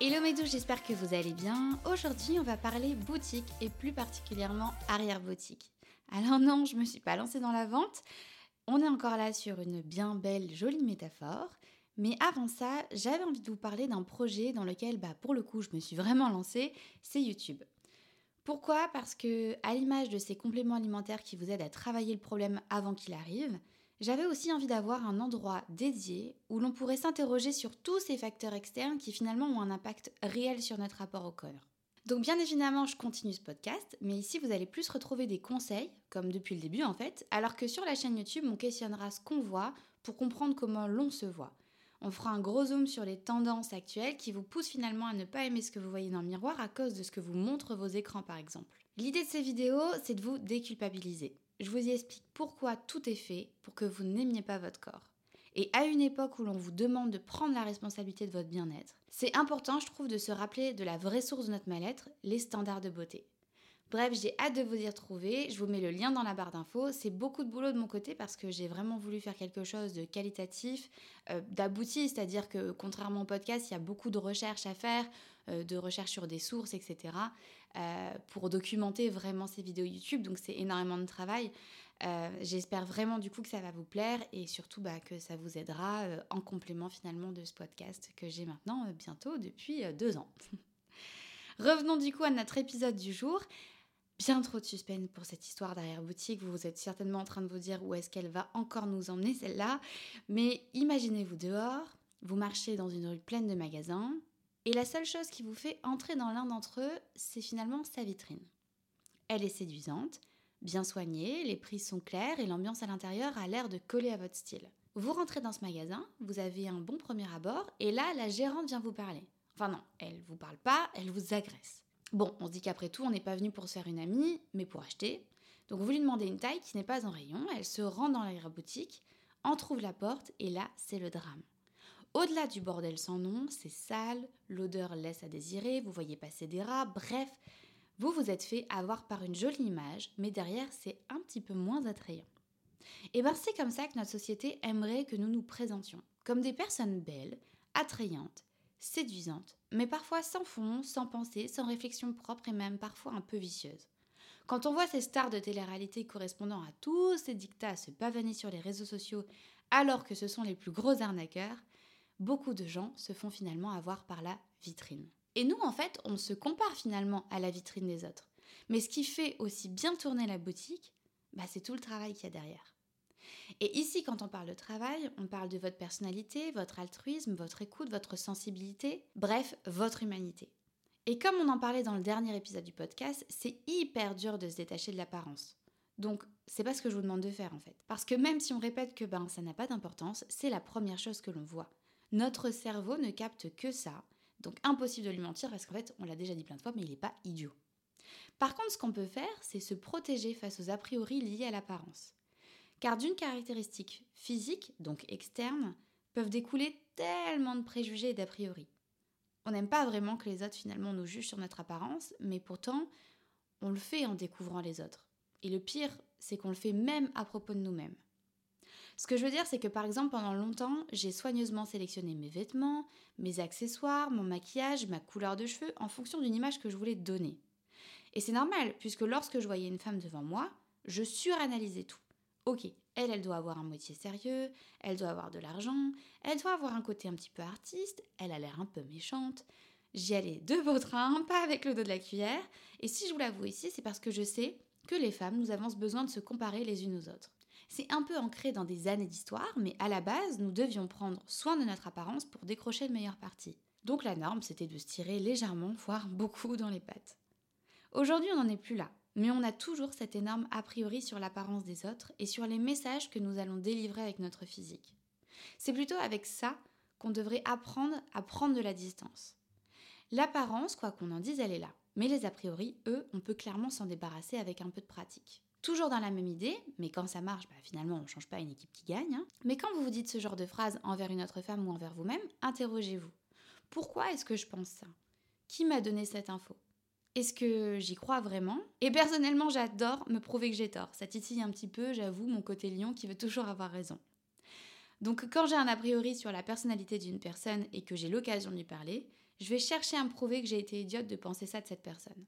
Hello mes j'espère que vous allez bien. Aujourd'hui, on va parler boutique et plus particulièrement arrière-boutique. Alors non, je me suis pas lancée dans la vente. On est encore là sur une bien belle, jolie métaphore. Mais avant ça, j'avais envie de vous parler d'un projet dans lequel, bah, pour le coup, je me suis vraiment lancée, c'est YouTube. Pourquoi? Parce que, à l'image de ces compléments alimentaires qui vous aident à travailler le problème avant qu'il arrive, j'avais aussi envie d'avoir un endroit dédié où l'on pourrait s'interroger sur tous ces facteurs externes qui finalement ont un impact réel sur notre rapport au corps. Donc bien évidemment, je continue ce podcast, mais ici vous allez plus retrouver des conseils, comme depuis le début en fait, alors que sur la chaîne YouTube, on questionnera ce qu'on voit pour comprendre comment l'on se voit. On fera un gros zoom sur les tendances actuelles qui vous poussent finalement à ne pas aimer ce que vous voyez dans le miroir à cause de ce que vous montrent vos écrans par exemple. L'idée de ces vidéos, c'est de vous déculpabiliser je vous y explique pourquoi tout est fait pour que vous n'aimiez pas votre corps. Et à une époque où l'on vous demande de prendre la responsabilité de votre bien-être, c'est important, je trouve, de se rappeler de la vraie source de notre mal-être, les standards de beauté. Bref, j'ai hâte de vous y retrouver. Je vous mets le lien dans la barre d'infos. C'est beaucoup de boulot de mon côté parce que j'ai vraiment voulu faire quelque chose de qualitatif, euh, d'abouti, c'est-à-dire que contrairement au podcast, il y a beaucoup de recherches à faire, euh, de recherches sur des sources, etc., euh, pour documenter vraiment ces vidéos YouTube. Donc c'est énormément de travail. J'espère vraiment du coup que ça va vous plaire et surtout bah, que ça vous aidera en complément finalement de ce podcast que j'ai maintenant bientôt depuis deux ans. Revenons du coup à notre épisode du jour. Bien trop de suspense pour cette histoire d'arrière-boutique. Vous êtes certainement en train de vous dire où est-ce qu'elle va encore nous emmener celle-là. Mais imaginez-vous dehors, vous marchez dans une rue pleine de magasins, et la seule chose qui vous fait entrer dans l'un d'entre eux, c'est finalement sa vitrine. Elle est séduisante, bien soignée, les prix sont clairs et l'ambiance à l'intérieur a l'air de coller à votre style. Vous rentrez dans ce magasin, vous avez un bon premier abord, et là, la gérante vient vous parler. Enfin non, elle vous parle pas, elle vous agresse. Bon, on se dit qu'après tout, on n'est pas venu pour se faire une amie, mais pour acheter. Donc vous lui demandez une taille qui n'est pas en rayon, elle se rend dans la boutique, en trouve la porte, et là, c'est le drame. Au-delà du bordel sans nom, c'est sale, l'odeur laisse à désirer, vous voyez passer des rats, bref, vous vous êtes fait avoir par une jolie image, mais derrière, c'est un petit peu moins attrayant. Et bien c'est comme ça que notre société aimerait que nous nous présentions, comme des personnes belles, attrayantes, séduisantes, mais parfois sans fond, sans pensée, sans réflexion propre et même parfois un peu vicieuse. Quand on voit ces stars de télé-réalité correspondant à tous ces dictats se pavaner sur les réseaux sociaux alors que ce sont les plus gros arnaqueurs, beaucoup de gens se font finalement avoir par la vitrine. Et nous, en fait, on se compare finalement à la vitrine des autres. Mais ce qui fait aussi bien tourner la boutique, bah, c'est tout le travail qu'il y a derrière. Et ici, quand on parle de travail, on parle de votre personnalité, votre altruisme, votre écoute, votre sensibilité, bref, votre humanité. Et comme on en parlait dans le dernier épisode du podcast, c'est hyper dur de se détacher de l'apparence. Donc, c'est pas ce que je vous demande de faire en fait. Parce que même si on répète que ben ça n'a pas d'importance, c'est la première chose que l'on voit. Notre cerveau ne capte que ça, donc impossible de lui mentir parce qu'en fait, on l'a déjà dit plein de fois, mais il n'est pas idiot. Par contre, ce qu'on peut faire, c'est se protéger face aux a priori liés à l'apparence. Car d'une caractéristique physique, donc externe, peuvent découler tellement de préjugés et d'a priori. On n'aime pas vraiment que les autres finalement nous jugent sur notre apparence, mais pourtant, on le fait en découvrant les autres. Et le pire, c'est qu'on le fait même à propos de nous-mêmes. Ce que je veux dire, c'est que par exemple, pendant longtemps, j'ai soigneusement sélectionné mes vêtements, mes accessoires, mon maquillage, ma couleur de cheveux en fonction d'une image que je voulais donner. Et c'est normal, puisque lorsque je voyais une femme devant moi, je suranalysais tout. Ok, elle, elle doit avoir un métier sérieux, elle doit avoir de l'argent, elle doit avoir un côté un petit peu artiste, elle a l'air un peu méchante. J'y allais de beau train, pas avec le dos de la cuillère. Et si je vous l'avoue ici, c'est parce que je sais que les femmes, nous avons ce besoin de se comparer les unes aux autres. C'est un peu ancré dans des années d'histoire, mais à la base, nous devions prendre soin de notre apparence pour décrocher le meilleur parti. Donc la norme, c'était de se tirer légèrement, voire beaucoup dans les pattes. Aujourd'hui, on n'en est plus là. Mais on a toujours cet énorme a priori sur l'apparence des autres et sur les messages que nous allons délivrer avec notre physique. C'est plutôt avec ça qu'on devrait apprendre à prendre de la distance. L'apparence, quoi qu'on en dise, elle est là. Mais les a priori, eux, on peut clairement s'en débarrasser avec un peu de pratique. Toujours dans la même idée, mais quand ça marche, bah, finalement on ne change pas une équipe qui gagne. Hein. Mais quand vous vous dites ce genre de phrase envers une autre femme ou envers vous-même, interrogez-vous. Pourquoi est-ce que je pense ça? Qui m'a donné cette info? Est-ce que j'y crois vraiment? Et personnellement, j'adore me prouver que j'ai tort. Ça titille un petit peu, j'avoue, mon côté lion qui veut toujours avoir raison. Donc quand j'ai un a priori sur la personnalité d'une personne et que j'ai l'occasion de lui parler, je vais chercher à me prouver que j'ai été idiote de penser ça de cette personne.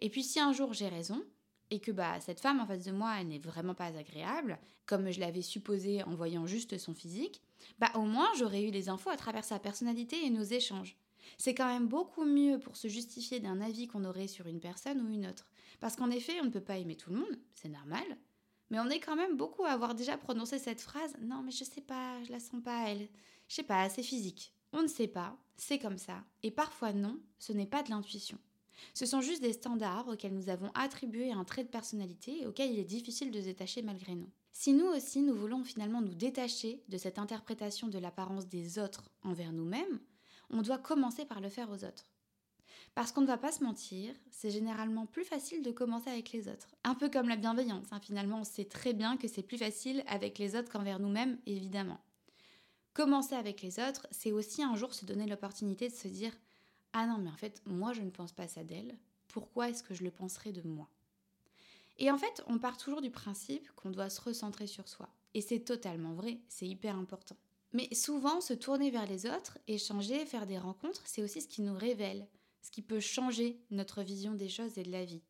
Et puis si un jour j'ai raison, et que bah, cette femme en face de moi, n'est vraiment pas agréable, comme je l'avais supposé en voyant juste son physique, bah au moins j'aurais eu les infos à travers sa personnalité et nos échanges. C'est quand même beaucoup mieux pour se justifier d'un avis qu'on aurait sur une personne ou une autre. Parce qu'en effet, on ne peut pas aimer tout le monde, c'est normal. Mais on est quand même beaucoup à avoir déjà prononcé cette phrase Non, mais je sais pas, je la sens pas, elle. Je sais pas, c'est physique. On ne sait pas, c'est comme ça. Et parfois, non, ce n'est pas de l'intuition. Ce sont juste des standards auxquels nous avons attribué un trait de personnalité et auxquels il est difficile de se détacher malgré nous. Si nous aussi nous voulons finalement nous détacher de cette interprétation de l'apparence des autres envers nous-mêmes, on doit commencer par le faire aux autres. Parce qu'on ne va pas se mentir, c'est généralement plus facile de commencer avec les autres. Un peu comme la bienveillance, hein. finalement on sait très bien que c'est plus facile avec les autres qu'envers nous-mêmes, évidemment. Commencer avec les autres, c'est aussi un jour se donner l'opportunité de se dire ah non, mais en fait, moi, je ne pense pas ça d'elle. Pourquoi est-ce que je le penserais de moi? Et en fait, on part toujours du principe qu'on doit se recentrer sur soi. Et c'est totalement vrai, c'est hyper important. Mais souvent, se tourner vers les autres, échanger, faire des rencontres, c'est aussi ce qui nous révèle, ce qui peut changer notre vision des choses et de la vie.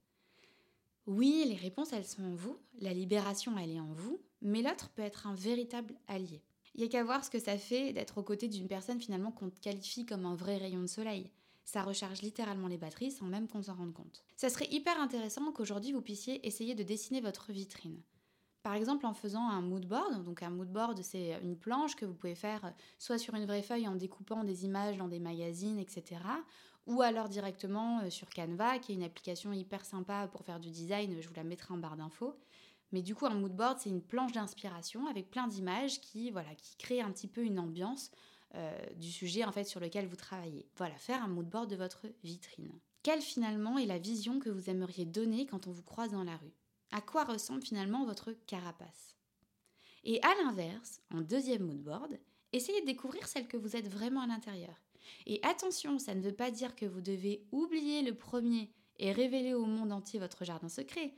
Oui, les réponses, elles sont en vous, la libération, elle est en vous, mais l'autre peut être un véritable allié. Il n'y a qu'à voir ce que ça fait d'être aux côtés d'une personne finalement qu'on qualifie comme un vrai rayon de soleil ça recharge littéralement les batteries sans même qu'on s'en rende compte. Ça serait hyper intéressant qu'aujourd'hui vous puissiez essayer de dessiner votre vitrine. Par exemple en faisant un mood board, donc un mood board c'est une planche que vous pouvez faire soit sur une vraie feuille en découpant des images dans des magazines, etc. Ou alors directement euh, sur Canva, qui est une application hyper sympa pour faire du design, je vous la mettrai en barre d'infos. Mais du coup, un mood board, c'est une planche d'inspiration avec plein d'images qui, voilà, qui créent un petit peu une ambiance euh, du sujet en fait sur lequel vous travaillez. Voilà, faire un mood board de votre vitrine. Quelle finalement est la vision que vous aimeriez donner quand on vous croise dans la rue? À quoi ressemble finalement votre carapace? Et à l'inverse, en deuxième mood board, essayez de découvrir celle que vous êtes vraiment à l'intérieur. Et attention, ça ne veut pas dire que vous devez oublier le premier et révéler au monde entier votre jardin secret.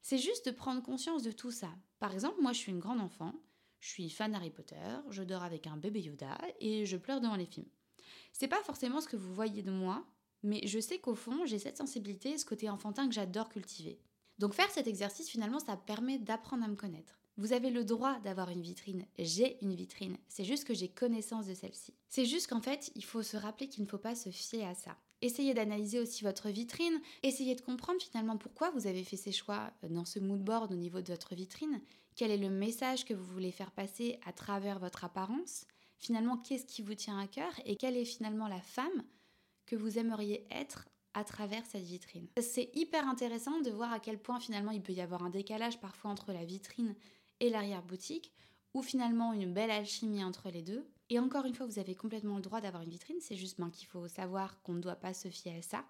C'est juste de prendre conscience de tout ça. Par exemple, moi je suis une grande enfant, je suis fan d'Harry Potter, je dors avec un bébé Yoda et je pleure devant les films. C'est pas forcément ce que vous voyez de moi, mais je sais qu'au fond, j'ai cette sensibilité, ce côté enfantin que j'adore cultiver. Donc faire cet exercice, finalement, ça permet d'apprendre à me connaître. Vous avez le droit d'avoir une vitrine. J'ai une vitrine. C'est juste que j'ai connaissance de celle-ci. C'est juste qu'en fait, il faut se rappeler qu'il ne faut pas se fier à ça. Essayez d'analyser aussi votre vitrine. Essayez de comprendre finalement pourquoi vous avez fait ces choix dans ce mood board au niveau de votre vitrine. Quel est le message que vous voulez faire passer à travers votre apparence? Finalement, qu'est-ce qui vous tient à cœur? Et quelle est finalement la femme que vous aimeriez être à travers cette vitrine. C'est hyper intéressant de voir à quel point finalement il peut y avoir un décalage parfois entre la vitrine et l'arrière-boutique, ou finalement une belle alchimie entre les deux. Et encore une fois, vous avez complètement le droit d'avoir une vitrine, c'est juste ben, qu'il faut savoir qu'on ne doit pas se fier à ça,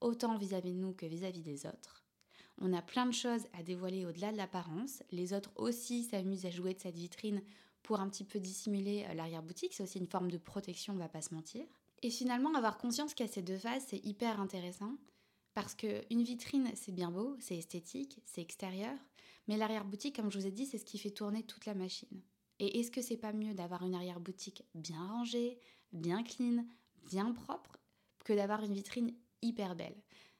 autant vis-à-vis de nous que vis-à-vis des autres. On a plein de choses à dévoiler au-delà de l'apparence. Les autres aussi s'amusent à jouer de cette vitrine pour un petit peu dissimuler euh, l'arrière-boutique. C'est aussi une forme de protection, on va pas se mentir. Et finalement, avoir conscience qu'il y a ces deux phases, c'est hyper intéressant. Parce qu'une vitrine, c'est bien beau, c'est esthétique, c'est extérieur, mais l'arrière-boutique, comme je vous ai dit, c'est ce qui fait tourner toute la machine. Et est-ce que c'est pas mieux d'avoir une arrière-boutique bien rangée, bien clean, bien propre, que d'avoir une vitrine hyper belle?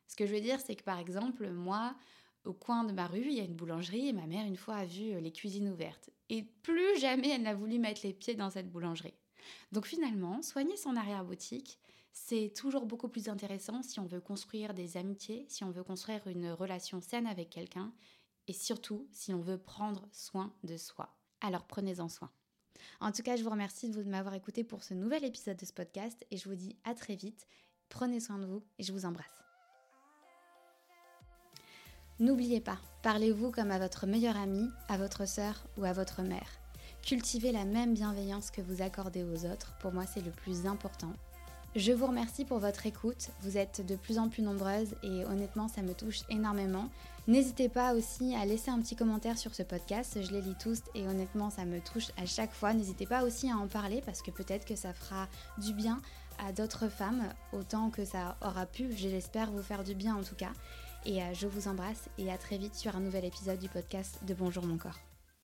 Ce que je veux dire, c'est que par exemple, moi, au coin de ma rue, il y a une boulangerie et ma mère, une fois, a vu les cuisines ouvertes. Et plus jamais elle n'a voulu mettre les pieds dans cette boulangerie. Donc finalement, soigner son arrière-boutique, c'est toujours beaucoup plus intéressant si on veut construire des amitiés, si on veut construire une relation saine avec quelqu'un et surtout si on veut prendre soin de soi. Alors prenez-en soin. En tout cas, je vous remercie de m'avoir écouté pour ce nouvel épisode de ce podcast et je vous dis à très vite. Prenez soin de vous et je vous embrasse. N'oubliez pas, parlez-vous comme à votre meilleure amie, à votre sœur ou à votre mère. Cultivez la même bienveillance que vous accordez aux autres, pour moi c'est le plus important Je vous remercie pour votre écoute. Vous êtes de plus en plus nombreuses et honnêtement, ça me touche énormément. N'hésitez pas aussi à laisser un petit commentaire sur ce podcast. Je les lis tous et honnêtement, ça me touche à chaque fois. N'hésitez pas aussi à en parler parce que peut-être que ça fera du bien à d'autres femmes autant que ça aura pu, j'espère, vous faire du bien en tout cas. Et euh, je vous embrasse et à très vite sur un nouvel épisode du podcast de Bonjour mon corps.